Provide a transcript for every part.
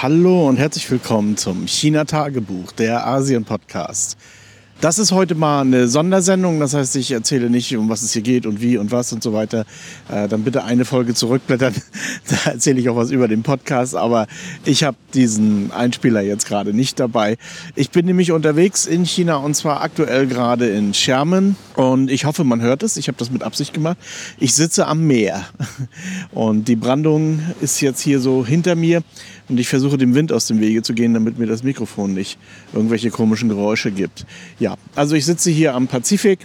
Hallo und herzlich willkommen zum China-Tagebuch, der Asien-Podcast. Das ist heute mal eine Sondersendung, das heißt, ich erzähle nicht, um was es hier geht und wie und was und so weiter. Äh, dann bitte eine Folge zurückblättern, da erzähle ich auch was über den Podcast, aber ich habe diesen Einspieler jetzt gerade nicht dabei. Ich bin nämlich unterwegs in China und zwar aktuell gerade in Sherman und ich hoffe, man hört es, ich habe das mit Absicht gemacht. Ich sitze am Meer und die Brandung ist jetzt hier so hinter mir und ich versuche dem Wind aus dem Wege zu gehen, damit mir das Mikrofon nicht irgendwelche komischen Geräusche gibt. Ja, also ich sitze hier am Pazifik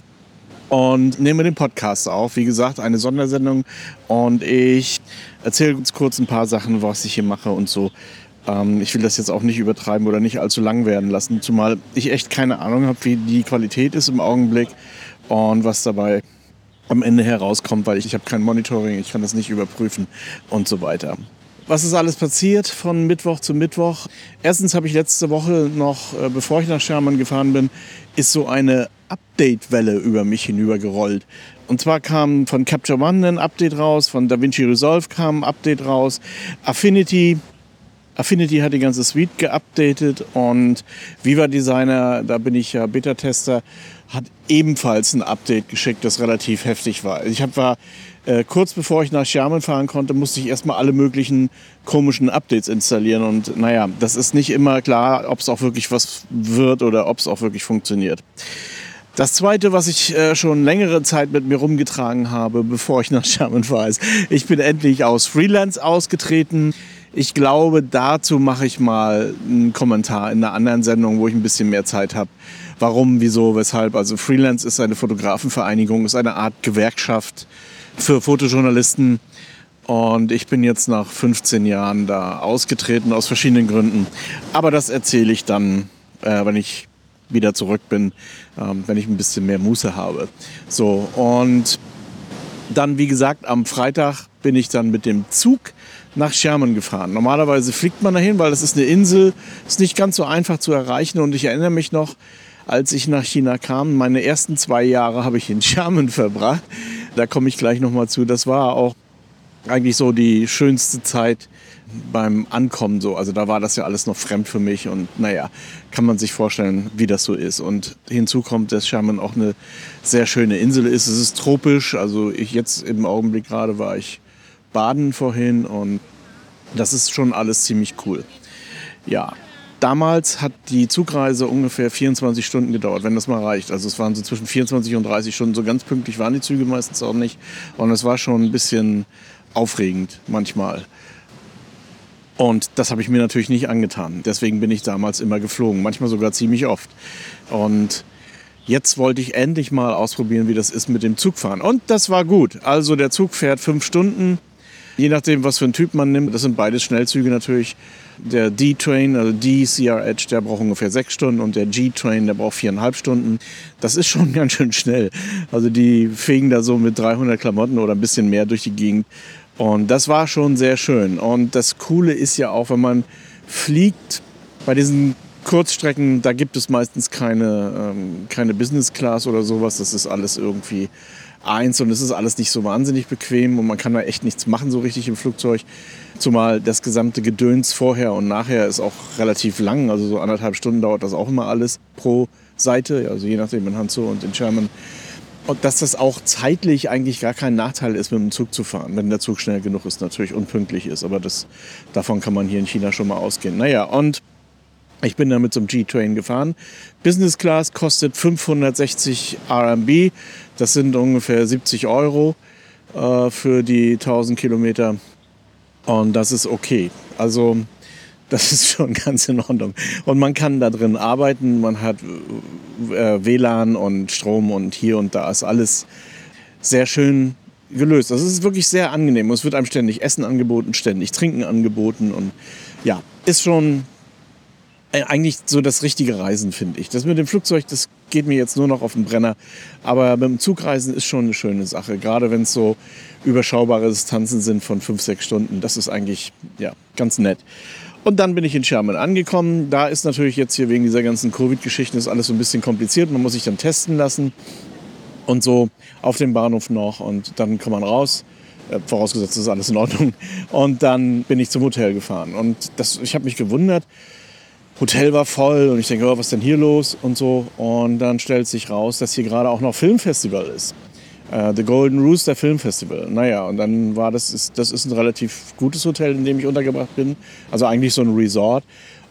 und nehme den Podcast auf. Wie gesagt, eine Sondersendung und ich erzähle uns kurz ein paar Sachen, was ich hier mache und so. Ähm, ich will das jetzt auch nicht übertreiben oder nicht allzu lang werden lassen, zumal ich echt keine Ahnung habe, wie die Qualität ist im Augenblick und was dabei am Ende herauskommt, weil ich, ich habe kein Monitoring, ich kann das nicht überprüfen und so weiter. Was ist alles passiert von Mittwoch zu Mittwoch? Erstens habe ich letzte Woche noch, äh, bevor ich nach Sherman gefahren bin, ist so eine Update-Welle über mich hinübergerollt. Und zwar kam von Capture One ein Update raus, von DaVinci Resolve kam ein Update raus, Affinity, Affinity hat die ganze Suite geupdatet und Viva Designer, da bin ich ja Beta-Tester, hat ebenfalls ein Update geschickt, das relativ heftig war. Ich hab, war äh, kurz bevor ich nach Sherman fahren konnte, musste ich erstmal alle möglichen komischen Updates installieren. Und naja, das ist nicht immer klar, ob es auch wirklich was wird oder ob es auch wirklich funktioniert. Das zweite, was ich äh, schon längere Zeit mit mir rumgetragen habe, bevor ich nach Sherman fahre, ist, ich bin endlich aus Freelance ausgetreten. Ich glaube, dazu mache ich mal einen Kommentar in einer anderen Sendung, wo ich ein bisschen mehr Zeit habe. Warum, wieso, weshalb. Also Freelance ist eine Fotografenvereinigung, ist eine Art Gewerkschaft für Fotojournalisten. Und ich bin jetzt nach 15 Jahren da ausgetreten aus verschiedenen Gründen. Aber das erzähle ich dann, äh, wenn ich wieder zurück bin, ähm, wenn ich ein bisschen mehr Muße habe. So, und dann, wie gesagt, am Freitag bin ich dann mit dem Zug nach Sherman gefahren. Normalerweise fliegt man dahin, weil das ist eine Insel, ist nicht ganz so einfach zu erreichen. Und ich erinnere mich noch, als ich nach China kam, meine ersten zwei Jahre habe ich in Sherman verbracht. Da komme ich gleich nochmal zu. Das war auch eigentlich so die schönste Zeit beim Ankommen so. Also da war das ja alles noch fremd für mich und naja, kann man sich vorstellen, wie das so ist. Und hinzu kommt, dass Sherman auch eine sehr schöne Insel ist. Es ist tropisch, also ich jetzt im Augenblick gerade war ich baden vorhin und das ist schon alles ziemlich cool. Ja, Damals hat die Zugreise ungefähr 24 Stunden gedauert, wenn das mal reicht. Also es waren so zwischen 24 und 30 Stunden. So ganz pünktlich waren die Züge meistens auch nicht. Und es war schon ein bisschen aufregend manchmal. Und das habe ich mir natürlich nicht angetan. Deswegen bin ich damals immer geflogen, manchmal sogar ziemlich oft. Und jetzt wollte ich endlich mal ausprobieren, wie das ist mit dem Zugfahren. Und das war gut. Also der Zug fährt fünf Stunden. Je nachdem, was für einen Typ man nimmt. Das sind beides Schnellzüge natürlich. Der D-Train, also D-CR Edge, der braucht ungefähr sechs Stunden und der G-Train, der braucht viereinhalb Stunden. Das ist schon ganz schön schnell. Also die fegen da so mit 300 Klamotten oder ein bisschen mehr durch die Gegend. Und das war schon sehr schön. Und das Coole ist ja auch, wenn man fliegt, bei diesen Kurzstrecken, da gibt es meistens keine, ähm, keine Business Class oder sowas. Das ist alles irgendwie eins und es ist alles nicht so wahnsinnig bequem und man kann da echt nichts machen so richtig im Flugzeug. Zumal das gesamte Gedöns vorher und nachher ist auch relativ lang, also so anderthalb Stunden dauert das auch immer alles pro Seite, also je nachdem in Hanzo und in Sherman. Und dass das auch zeitlich eigentlich gar kein Nachteil ist, mit dem Zug zu fahren, wenn der Zug schnell genug ist, natürlich unpünktlich ist. Aber das, davon kann man hier in China schon mal ausgehen. Naja, und ich bin dann mit so einem G-Train gefahren. Business Class kostet 560 RMB. Das sind ungefähr 70 Euro äh, für die 1000 Kilometer. Und das ist okay. Also das ist schon ganz in Ordnung. Und man kann da drin arbeiten. Man hat äh, WLAN und Strom und hier und da ist alles sehr schön gelöst. Das ist wirklich sehr angenehm. Es wird einem ständig Essen angeboten, ständig Trinken angeboten. Und ja, ist schon eigentlich so das richtige Reisen, finde ich. Das mit dem Flugzeug, das geht mir jetzt nur noch auf den Brenner. Aber mit dem Zugreisen ist schon eine schöne Sache. Gerade wenn es so überschaubare Distanzen sind von fünf, sechs Stunden. Das ist eigentlich ja, ganz nett. Und dann bin ich in Sherman angekommen. Da ist natürlich jetzt hier wegen dieser ganzen Covid-Geschichten ist alles so ein bisschen kompliziert. Man muss sich dann testen lassen und so auf dem Bahnhof noch und dann kann man raus. Äh, vorausgesetzt ist alles in Ordnung. Und dann bin ich zum Hotel gefahren. Und das, ich habe mich gewundert. Hotel war voll und ich denke, oh, was ist denn hier los und so. Und dann stellt sich raus, dass hier gerade auch noch Filmfestival ist. Uh, The Golden Rooster Film Festival. Naja, und dann war das, ist, das ist ein relativ gutes Hotel, in dem ich untergebracht bin. Also eigentlich so ein Resort.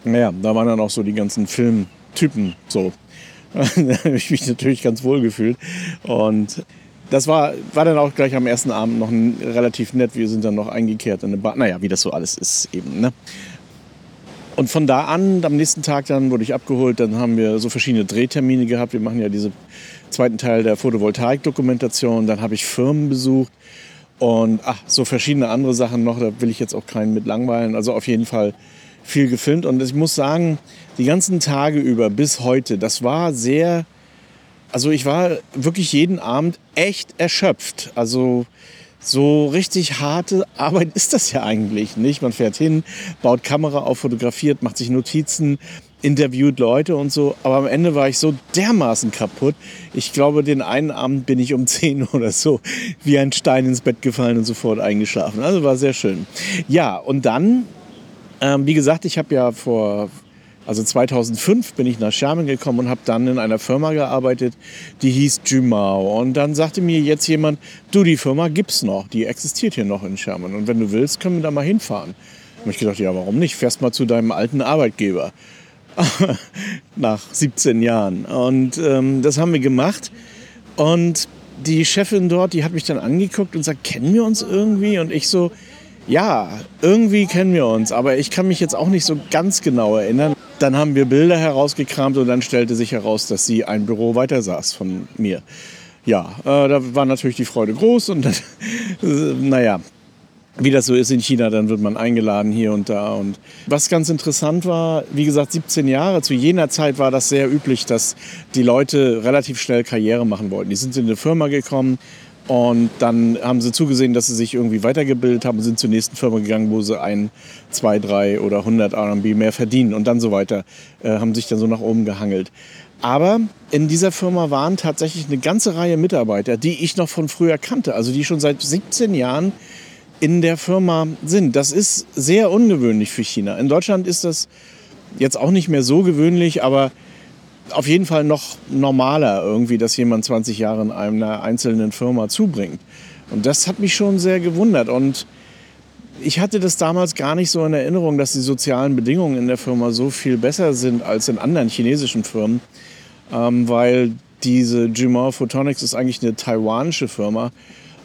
Naja, da waren dann auch so die ganzen Filmtypen so. da habe ich mich natürlich ganz wohl gefühlt. Und das war, war dann auch gleich am ersten Abend noch ein, relativ nett. Wir sind dann noch eingekehrt in eine Bar. Naja, wie das so alles ist eben. Ne? Und von da an, am nächsten Tag dann wurde ich abgeholt, dann haben wir so verschiedene Drehtermine gehabt. Wir machen ja diesen zweiten Teil der Photovoltaik-Dokumentation. Dann habe ich Firmen besucht und ach, so verschiedene andere Sachen noch. Da will ich jetzt auch keinen mit langweilen. Also auf jeden Fall viel gefilmt. Und ich muss sagen, die ganzen Tage über bis heute, das war sehr also ich war wirklich jeden Abend echt erschöpft. Also so richtig harte Arbeit ist das ja eigentlich nicht. Man fährt hin, baut Kamera auf, fotografiert, macht sich Notizen, interviewt Leute und so. Aber am Ende war ich so dermaßen kaputt. Ich glaube, den einen Abend bin ich um 10 oder so wie ein Stein ins Bett gefallen und sofort eingeschlafen. Also war sehr schön. Ja, und dann, ähm, wie gesagt, ich habe ja vor also 2005 bin ich nach Schermen gekommen und habe dann in einer Firma gearbeitet, die hieß Jumao. Und dann sagte mir jetzt jemand, du, die Firma gibt's noch, die existiert hier noch in Schermen. Und wenn du willst, können wir da mal hinfahren. Und ich gedacht, ja, warum nicht? Fährst mal zu deinem alten Arbeitgeber. nach 17 Jahren. Und ähm, das haben wir gemacht. Und die Chefin dort, die hat mich dann angeguckt und sagt, kennen wir uns irgendwie? Und ich so, ja, irgendwie kennen wir uns, aber ich kann mich jetzt auch nicht so ganz genau erinnern. Dann haben wir Bilder herausgekramt und dann stellte sich heraus, dass sie ein Büro weiter saß von mir. Ja, äh, da war natürlich die Freude groß und dann, naja, wie das so ist in China, dann wird man eingeladen hier und da. Und was ganz interessant war, wie gesagt, 17 Jahre, zu jener Zeit war das sehr üblich, dass die Leute relativ schnell Karriere machen wollten. Die sind in eine Firma gekommen, und dann haben sie zugesehen, dass sie sich irgendwie weitergebildet haben, sind zur nächsten Firma gegangen, wo sie ein, zwei, drei oder 100 RMB mehr verdienen und dann so weiter, äh, haben sich dann so nach oben gehangelt. Aber in dieser Firma waren tatsächlich eine ganze Reihe Mitarbeiter, die ich noch von früher kannte, also die schon seit 17 Jahren in der Firma sind. Das ist sehr ungewöhnlich für China. In Deutschland ist das jetzt auch nicht mehr so gewöhnlich, aber auf jeden Fall noch normaler irgendwie, dass jemand 20 Jahre in einer einzelnen Firma zubringt. Und das hat mich schon sehr gewundert. Und ich hatte das damals gar nicht so in Erinnerung, dass die sozialen Bedingungen in der Firma so viel besser sind als in anderen chinesischen Firmen, ähm, weil diese Jumar Photonics ist eigentlich eine taiwanische Firma.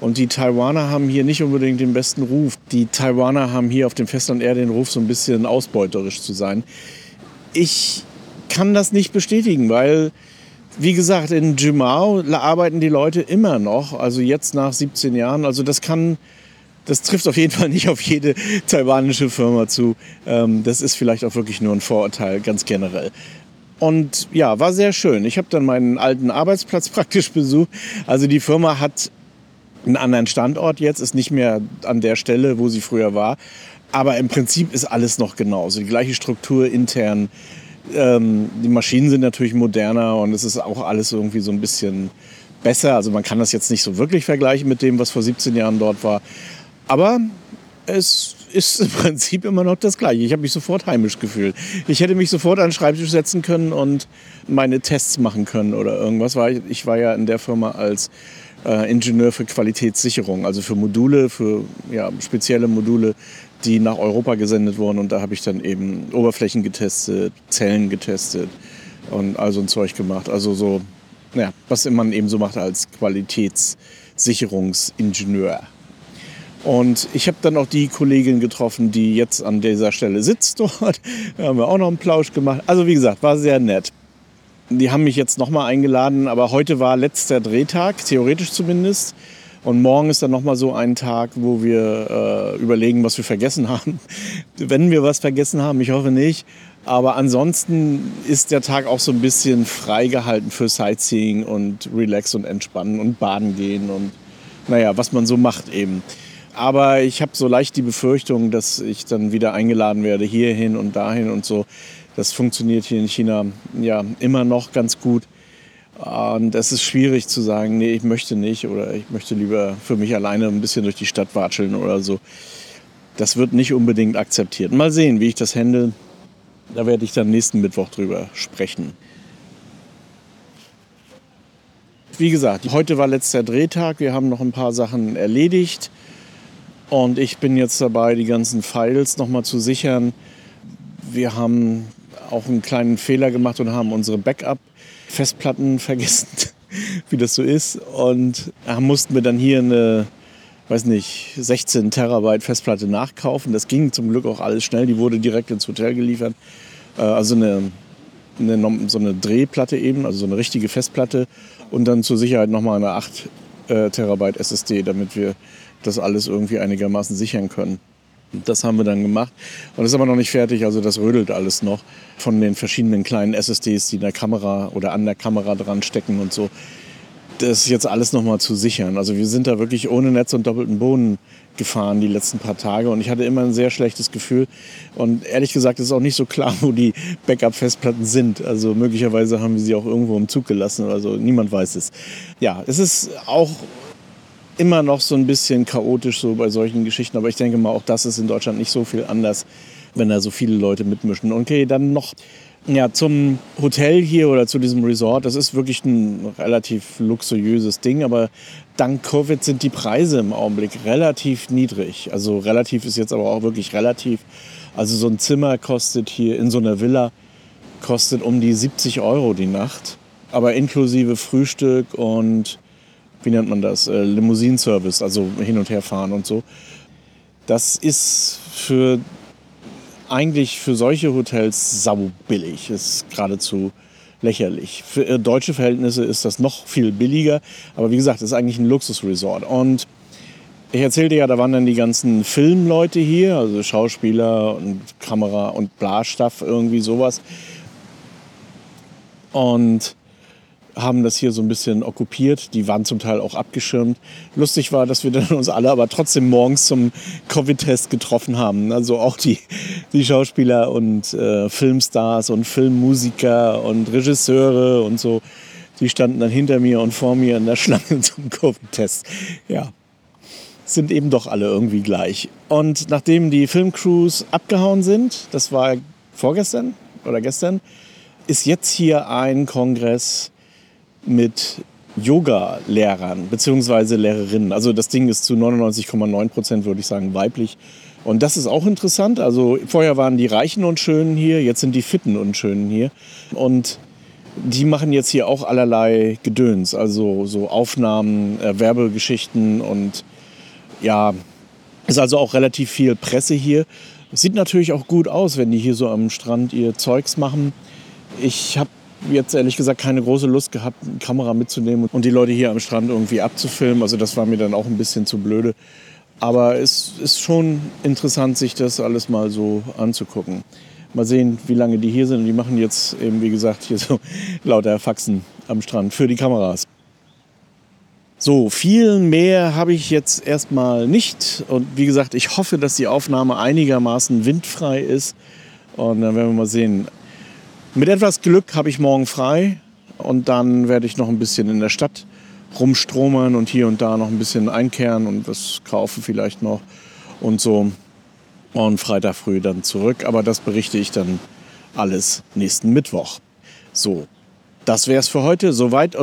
Und die Taiwaner haben hier nicht unbedingt den besten Ruf. Die Taiwaner haben hier auf dem Festland eher den Ruf, so ein bisschen ausbeuterisch zu sein. Ich kann das nicht bestätigen, weil, wie gesagt, in Jumao arbeiten die Leute immer noch, also jetzt nach 17 Jahren. Also das kann, das trifft auf jeden Fall nicht auf jede taiwanische Firma zu. Ähm, das ist vielleicht auch wirklich nur ein Vorurteil, ganz generell. Und ja, war sehr schön. Ich habe dann meinen alten Arbeitsplatz praktisch besucht. Also die Firma hat einen anderen Standort jetzt, ist nicht mehr an der Stelle, wo sie früher war. Aber im Prinzip ist alles noch genauso. Die gleiche Struktur intern, ähm, die Maschinen sind natürlich moderner und es ist auch alles irgendwie so ein bisschen besser. Also man kann das jetzt nicht so wirklich vergleichen mit dem, was vor 17 Jahren dort war. Aber es ist im Prinzip immer noch das Gleiche. Ich habe mich sofort heimisch gefühlt. Ich hätte mich sofort an den Schreibtisch setzen können und meine Tests machen können oder irgendwas. Ich war ja in der Firma als äh, Ingenieur für Qualitätssicherung, also für Module, für ja, spezielle Module, die nach Europa gesendet wurden. Und da habe ich dann eben Oberflächen getestet, Zellen getestet und all so ein Zeug gemacht. Also so, naja, was man eben so macht als Qualitätssicherungsingenieur. Und ich habe dann auch die Kollegin getroffen, die jetzt an dieser Stelle sitzt dort. Da haben wir auch noch einen Plausch gemacht. Also wie gesagt, war sehr nett. Die haben mich jetzt nochmal eingeladen, aber heute war letzter Drehtag, theoretisch zumindest. Und morgen ist dann nochmal so ein Tag, wo wir äh, überlegen, was wir vergessen haben. Wenn wir was vergessen haben, ich hoffe nicht. Aber ansonsten ist der Tag auch so ein bisschen freigehalten für Sightseeing und Relax und Entspannen und Baden gehen und naja, was man so macht eben. Aber ich habe so leicht die Befürchtung, dass ich dann wieder eingeladen werde hierhin und dahin und so. Das funktioniert hier in China ja immer noch ganz gut. Und es ist schwierig zu sagen, nee, ich möchte nicht oder ich möchte lieber für mich alleine ein bisschen durch die Stadt watscheln oder so. Das wird nicht unbedingt akzeptiert. Mal sehen, wie ich das handle. Da werde ich dann nächsten Mittwoch drüber sprechen. Wie gesagt, heute war letzter Drehtag. Wir haben noch ein paar Sachen erledigt. Und ich bin jetzt dabei, die ganzen Files nochmal zu Wir haben auch einen kleinen Fehler gemacht und haben unsere Backup-Festplatten vergessen, wie das so ist. Und da mussten wir dann hier eine, weiß nicht, 16 Terabyte Festplatte nachkaufen. Das ging zum Glück auch alles schnell. Die wurde direkt ins Hotel geliefert. Äh, also eine, eine, so eine Drehplatte eben, also so eine richtige Festplatte. Und dann zur Sicherheit nochmal eine 8 äh, Terabyte SSD, damit wir das alles irgendwie einigermaßen sichern können. Das haben wir dann gemacht. Und das ist aber noch nicht fertig, also das rödelt alles noch von den verschiedenen kleinen SSDs, die in der Kamera oder an der Kamera dran stecken und so. Das ist jetzt alles nochmal zu sichern. Also wir sind da wirklich ohne Netz und doppelten Boden gefahren die letzten paar Tage und ich hatte immer ein sehr schlechtes Gefühl. Und ehrlich gesagt ist auch nicht so klar, wo die Backup-Festplatten sind. Also möglicherweise haben wir sie auch irgendwo im Zug gelassen. Also niemand weiß es. Ja, es ist auch immer noch so ein bisschen chaotisch so bei solchen Geschichten. Aber ich denke mal, auch das ist in Deutschland nicht so viel anders, wenn da so viele Leute mitmischen. Okay, dann noch ja, zum Hotel hier oder zu diesem Resort. Das ist wirklich ein relativ luxuriöses Ding, aber dank Covid sind die Preise im Augenblick relativ niedrig. Also relativ ist jetzt aber auch wirklich relativ. Also so ein Zimmer kostet hier in so einer Villa kostet um die 70 Euro die Nacht, aber inklusive Frühstück und wie nennt man das, äh, Limousinenservice, also hin und her fahren und so. Das ist für eigentlich für solche Hotels sau billig, ist geradezu lächerlich. Für äh, deutsche Verhältnisse ist das noch viel billiger, aber wie gesagt, es ist eigentlich ein Luxusresort. Und ich erzählte ja, da waren dann die ganzen Filmleute hier, also Schauspieler und Kamera und Blastaff, irgendwie sowas. Und haben das hier so ein bisschen okkupiert. Die waren zum Teil auch abgeschirmt. Lustig war, dass wir dann uns alle aber trotzdem morgens zum Covid-Test getroffen haben. Also auch die, die Schauspieler und äh, Filmstars und Filmmusiker und Regisseure und so. Die standen dann hinter mir und vor mir in der Schlange zum Covid-Test. Ja, sind eben doch alle irgendwie gleich. Und nachdem die Filmcrews abgehauen sind, das war vorgestern oder gestern, ist jetzt hier ein Kongress mit Yoga-Lehrern bzw. Lehrerinnen. Also das Ding ist zu 99,9 Prozent, würde ich sagen, weiblich. Und das ist auch interessant. Also vorher waren die Reichen und Schönen hier, jetzt sind die Fitten und Schönen hier. Und die machen jetzt hier auch allerlei Gedöns. Also so Aufnahmen, äh, Werbegeschichten und ja, ist also auch relativ viel Presse hier. Sieht natürlich auch gut aus, wenn die hier so am Strand ihr Zeugs machen. Ich habe jetzt ehrlich gesagt keine große Lust gehabt, eine Kamera mitzunehmen und die Leute hier am Strand irgendwie abzufilmen. Also das war mir dann auch ein bisschen zu blöde. Aber es ist schon interessant, sich das alles mal so anzugucken. Mal sehen, wie lange die hier sind. Die machen jetzt eben, wie gesagt, hier so lauter Faxen am Strand für die Kameras. So, viel mehr habe ich jetzt erstmal nicht. Und wie gesagt, ich hoffe, dass die Aufnahme einigermaßen windfrei ist. Und dann werden wir mal sehen. Mit etwas Glück habe ich morgen frei und dann werde ich noch ein bisschen in der Stadt rumstromern und hier und da noch ein bisschen einkehren und was kaufen vielleicht noch und so. Und Freitag früh dann zurück. Aber das berichte ich dann alles nächsten Mittwoch. So, das wäre es für heute. Soweit.